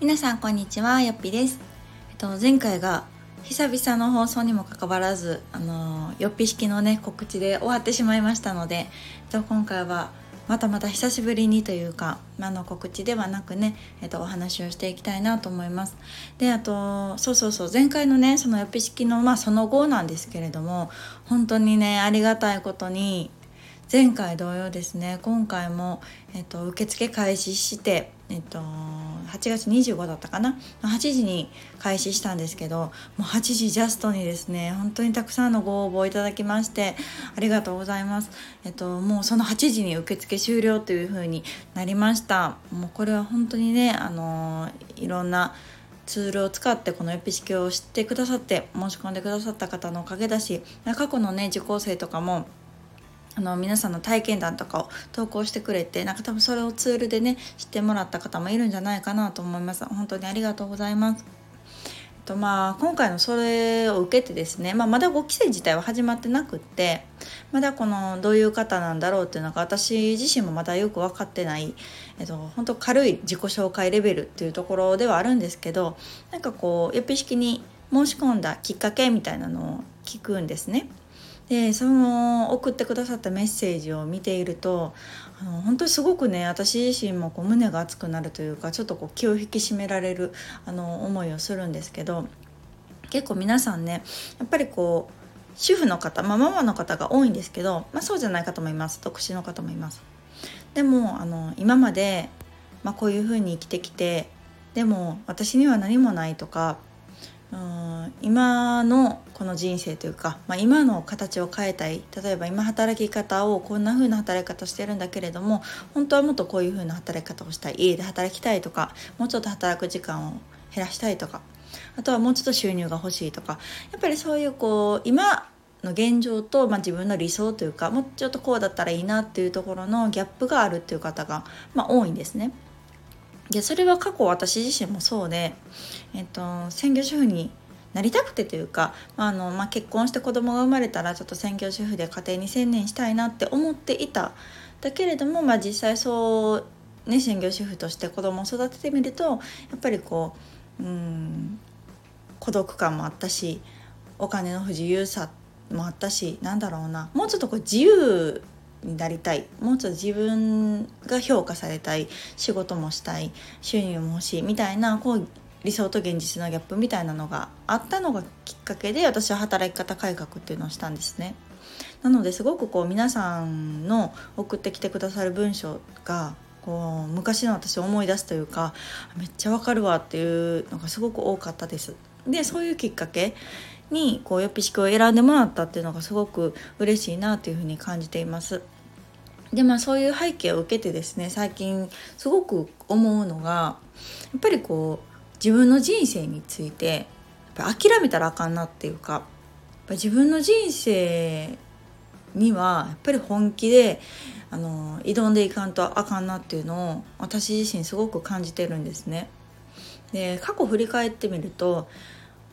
皆さんこんにちはよっぴです、えっと、前回が久々の放送にもかかわらずあのよっぴ式のね告知で終わってしまいましたので、えっと、今回はまたまた久しぶりにというか、あの告知ではなくね、えっと、お話をしていきたいなと思います。であとそうそうそう前回のねそのよっぴ式のまあその後なんですけれども本当にねありがたいことに前回同様ですね今回も、えっと、受付開始して、えっと、8月25だったかな？8時に開始したんですけどもう8時ジャストにですね本当にたくさんのご応募いただきましてありがとうございます、えっと、もうその8時に受付終了というふうになりました。もうこれは本当にねあのいろんなツールを使ってこのエピ式を知ってくださって申し込んでくださった方のおかげだし過去のね受講生とかもあの皆さんの体験談とかを投稿してくれてなんか多分それをツールでね知ってもらった方もいるんじゃないかなと思います本当にありがとうございますとまあ今回のそれを受けてですね、まあ、まだ5期生自体は始まってなくってまだこのどういう方なんだろうっていうのが私自身もまだよく分かってない、えっと、本当軽い自己紹介レベルっていうところではあるんですけどなんかこう予備式に申し込んだきっかけみたいなのを聞くんですね。でその送ってくださったメッセージを見ているとあの本当にすごくね私自身もこう胸が熱くなるというかちょっとこう気を引き締められるあの思いをするんですけど結構皆さんねやっぱりこう主婦の方、まあ、ママの方が多いんですけど、まあ、そうじゃない方もいます独身の方もいます。でもあの今まで、まあ、こういうふうに生きてきてでも私には何もないとかうん今のこの人生というか、まあ、今の形を変えたい。例えば今働き方をこんな風な働き方してるんだけれども本当はもっとこういう風な働き方をしたい。家で働きたいとかもうちょっと働く時間を減らしたいとかあとはもうちょっと収入が欲しいとか。やっぱりそういうこう今の現状と、まあ、自分の理想というかもうちょっとこうだったらいいなっていうところのギャップがあるっていう方が、まあ、多いんですね。でそれは過去私自身もそうで、えっと、専業主婦になりたくてというか、ああのまあ、結婚して子供が生まれたらちょっと専業主婦で家庭に専念したいなって思っていただけれども、まあ、実際そうね専業主婦として子供を育ててみるとやっぱりこううん孤独感もあったしお金の不自由さもあったしなんだろうなもうちょっとこう自由になりたいもうちょっと自分が評価されたい仕事もしたい収入も欲しいみたいなこう理想と現実のギャップみたいなのがあったのがきっかけで私は働き方改革っていうのをしたんですね。なのですごくこう皆さんの送ってきてくださる文章がこう昔の私を思い出すというかめっちゃわかるわっていうのがすごく多かったです。でそういうきっかけにこうよっぴ式を選んでもらったっていうのがすごく嬉しいなというふうに感じています。でまあそういう背景を受けてですね最近すごく思うのがやっぱりこう自分の人生についてやっぱ諦めたらあかんなっていうかやっぱ自分の人生にはやっぱり本気であの挑んでいかんとあかんなっていうのを私自身すごく感じてるんですね。で過去振り返ってみると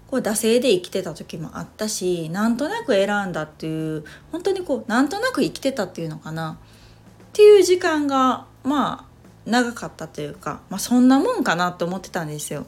こう惰性で生きてた時もあったしなんとなく選んだっていう本当にこうなんとなく生きてたっていうのかなっていう時間がまあ長かったというか、まあ、そんなもんかなって思ってたんですよ。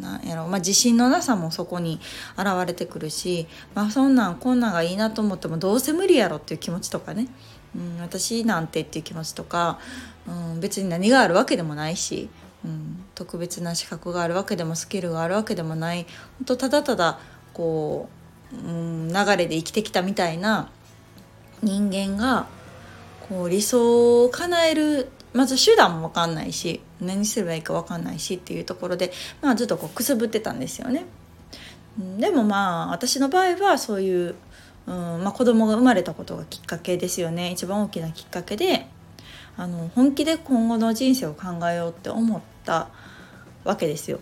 なんやろ。まあ、自信のなさもそこに現れてくるし、まあ、そんなんこんなんがいいなと思ってもどうせ無理やろっていう気持ちとかね、うん、私なんてっていう気持ちとか、うん、別に何があるわけでもないし、うん、特別な資格があるわけでもスキルがあるわけでもない。本当ただただこう、うん、流れで生きてきたみたいな人間がこう理想を叶えるまず手段も分かんないし何すればいいか分かんないしっていうところで、まあ、ずっとこうくすぶってたんですよね。でもまあ私の場合はそういう、うんまあ、子供が生まれたことがきっかけですよね一番大きなきっかけであの本気で今後の人生を考えようって思ったわけですよ。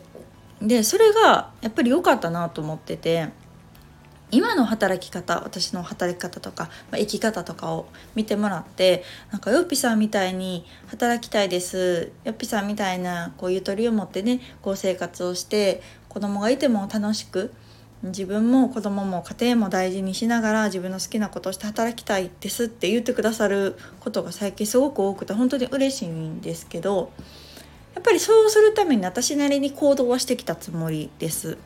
でそれがやっぱり良かったなと思ってて今の働き方私の働き方とか、まあ、生き方とかを見てもらってなんかよっぴさんみたいに働きたいですよっぴさんみたいなこうゆとりを持ってねこう生活をして子供がいても楽しく自分も子供も家庭も大事にしながら自分の好きなことをして働きたいですって言ってくださることが最近すごく多くて本当に嬉しいんですけどやっぱりそうするために私なりに行動はしてきたつもりです。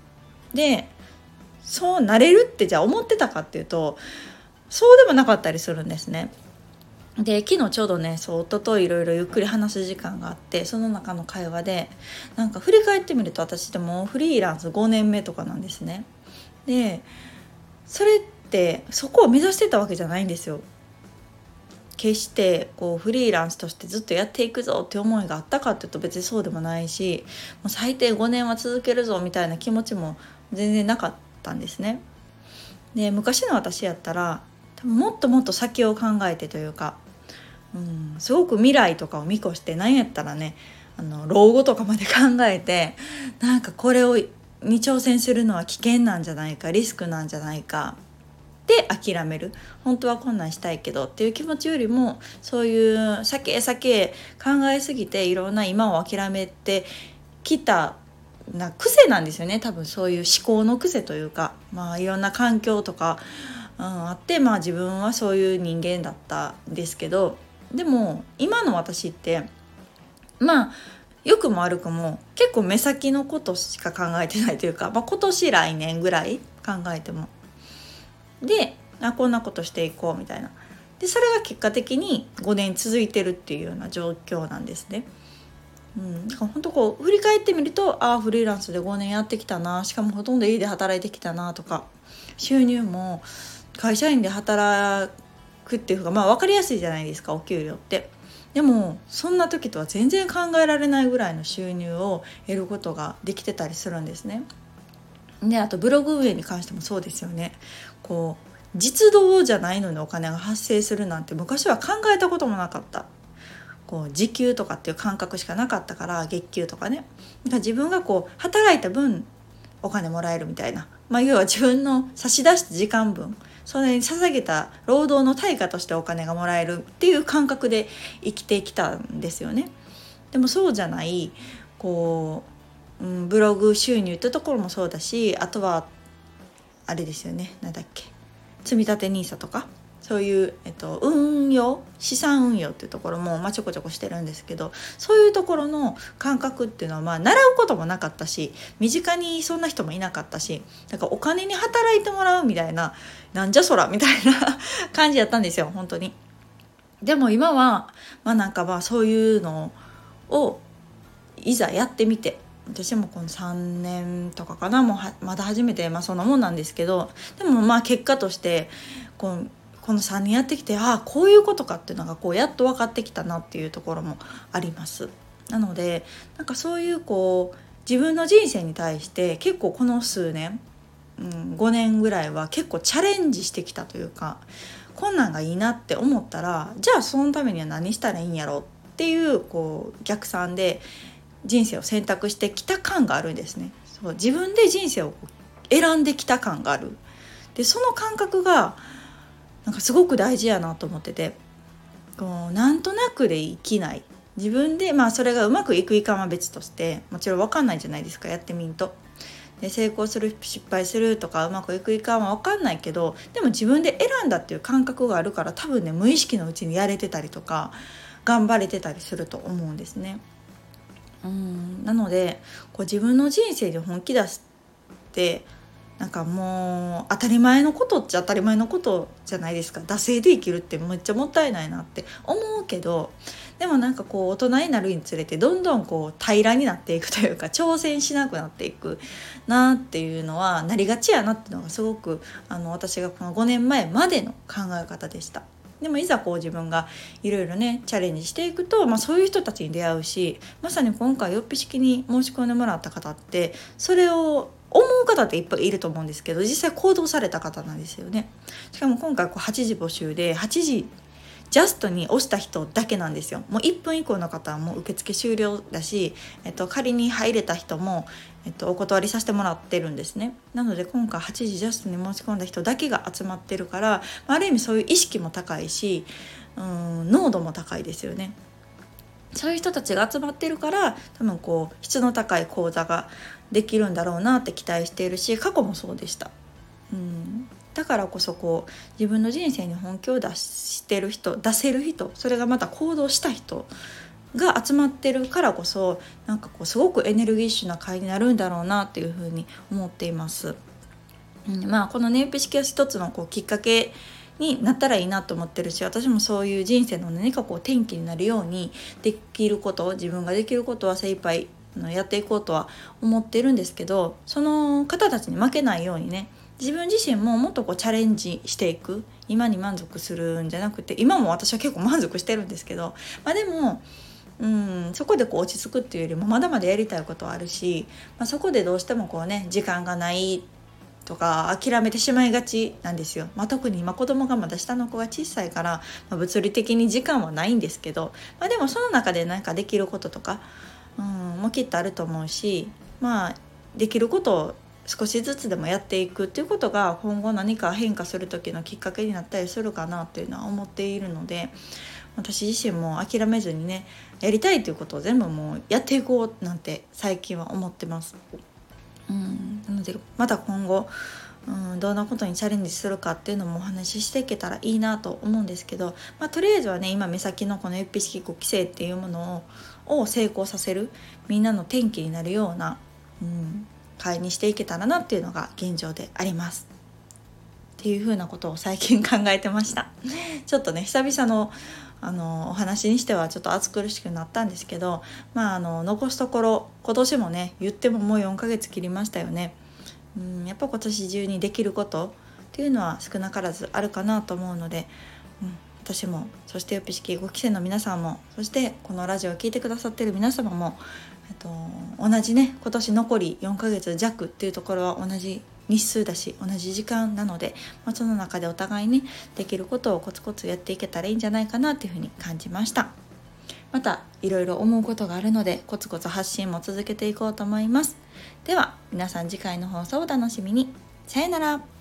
でそうなれるってじゃあ思ってたかっていうとそうでもなかったりするんですね。で昨日ちょうどねそう夫といろいろゆっくり話す時間があってその中の会話でなんか振り返ってみると私でもフリーランス5年目とかなんですね。でそれってそこを目指してたわけじゃないんですよ。決してこうフリーランスとしてずっとやっていくぞって思いがあったかっていうと別にそうでもないしもう最低5年は続けるぞみたいな気持ちも全然なかったたんですね。で昔の私やったらもっともっと先を考えてというか、うん、すごく未来とかを見越して何やったらねあの老後とかまで考えてなんかこれをに挑戦するのは危険なんじゃないかリスクなんじゃないかで諦める本当は困難したいけどっていう気持ちよりもそういう先へ先へ考えすぎていろんな今を諦めてきたな癖なんですよね多分そういう思考の癖というかまあいろんな環境とかうん、あってまあ自分はそういう人間だったんですけどでも今の私ってまあ良くも悪くも結構目先のことしか考えてないというか、まあ、今年来年ぐらい考えても。であこんなことしていこうみたいな。でそれが結果的に5年続いてるっていうような状況なんですね。うん、だから本当こう振り返ってみるとああフリーランスで5年やってきたなしかもほとんど家で働いてきたなとか収入も会社員で働くっていうかまあ分かりやすいじゃないですかお給料って。でもそんな時とは全然考えられないぐらいの収入を得ることができてたりするんですね。であとブログ運営に関してもそうですよね。こう実動じゃないのにお金が発生するなんて昔は考えたこともなかった。こう時給とかっていう感覚しかなかったから月給とかね。だから自分がこう働いた分お金もらえるみたいな、まあ、要は自分の差し出した時間分。それに捧げた労働の対価としてお金がもらえるっていう感覚で生きてきたんですよね。でもそうじゃないこう、うん、ブログ収入ってところもそうだしあとはあれですよね。何だっけ。積立 NISA とか。そういう、えっと、運用資産運用っていうところも、まあ、ちょこちょこしてるんですけどそういうところの感覚っていうのは、まあ、習うこともなかったし身近にそんな人もいなかったしだかお金に働いてもらうみたいななんじゃそらみたいな 感じやったんですよ本当に。でも今は、まあ、なんかまあそういうのをいざやってみて私もこの3年とかかなもうまだ初めて、まあ、そんなもんなんですけどでもまあ結果としてこうこの3年やってきてああこういうことかっていうのがこうやっと分かってきたなっていうところもあります。なのでなんかそういうこう自分の人生に対して結構この数年、うん、5年ぐらいは結構チャレンジしてきたというか困難がいいなって思ったらじゃあそのためには何したらいいんやろっていうこう逆算で人生を選択してきた感があるんですね。そう自分で人生を選んできた感がある。でその感覚がなんかすごく大事やなと思っててこうなんとなくで生きない自分でまあそれがうまくいくいかは別としてもちろん分かんないじゃないですかやってみんと。で成功する失敗するとかうまくいくいかは分かんないけどでも自分で選んだっていう感覚があるから多分ね無意識のうちにやれてたりとか頑張れてたりすると思うんですね。うんなのでこう自分の人生で本気出してなんかもう当たり前のことっちゃ当たり前のことじゃないですか惰性で生きるってめっちゃもったいないなって思うけどでもなんかこう大人になるにつれてどんどんこう平らになっていくというか挑戦しなくなっていくなっていうのはなりがちやなっていうのがすごくあの私がこの5年前までの考え方でした。でもいざこう自分がいろいろねチャレンジしていくと、まあ、そういう人たちに出会うしまさに今回よっぴ式に申し込んでもらった方ってそれを思う方っていっぱいいると思うんですけど実際行動された方なんですよね。しかも今回こう8時募集で8時ジャストに押した人だけなんですよ。もう1分以降の方はもう受付終了だし、えっと、仮に入れた人も、えっと、お断りさせてもらってるんですね。なので今回8時ジャストに申し込んだ人だけが集まってるからある意味そういう意識も高いしうん濃度も高いですよね。そういう人たちが集まってるから多分こう質の高い講座ができるんだろうなって期待しているし過去もそうでした。うんだからこそこう自分の人生に本気を出してる人出せる人それがまた行動した人が集まってるからこそなんかこうすごくエネルギッシュな会になるんだろうなっていうふうに思っています。うん、まあこの燃費式は一つのこうきっかけになったらいいなと思ってるし私もそういう人生の何かこう転機になるようにできること自分ができることは精一杯やっていこうとは思ってるんですけどその方たちに負けないようにね自分自身ももっとこうチャレンジしていく今に満足するんじゃなくて今も私は結構満足してるんですけど、まあ、でもうんそこでこう落ち着くっていうよりもまだまだやりたいことはあるし、まあ、そこでどうしてもこうね時間がないとか諦めてしまいがちなんですよ、まあ、特に今子供がまだ下の子が小さいから、まあ、物理的に時間はないんですけど、まあ、でもその中で何かできることとか、もきっとあると思うしまあできることを少しずつでもやっていくっていうことが今後何か変化する時のきっかけになったりするかなっていうのは思っているので私自身も諦めずにねやりたいということを全部もうやっていこうなんて最近は思ってます。うんなのでまた今後うん、どんなことにチャレンジするかっていうのもお話ししていけたらいいなと思うんですけど、まあ、とりあえずはね今目先のこの UP 式5期生っていうものをを成功させるみんなの転機になるような、うん、会にしていけたらなっていうのが現状であります。っていうふうなことを最近考えてました。ちょっとね久々のあのお話にしてはちょっと暑苦しくなったんですけどまああの残すところ今年もね言ってももう4ヶ月切りましたよね。うんやっぱ今年中にできることっていうのは少なからずあるかなと思うので、うん、私もそしてよぴ式5期生の皆さんもそしてこのラジオを聴いてくださってる皆様も、えっと、同じね今年残り4ヶ月弱っていうところは同じ日数だし同じ時間なので、まあ、その中でお互いにできることをコツコツやっていけたらいいんじゃないかなっていうふうに感じました。またいろいろ思うことがあるのでコツコツ発信も続けていこうと思います。では皆さん次回の放送をお楽しみに。さよなら。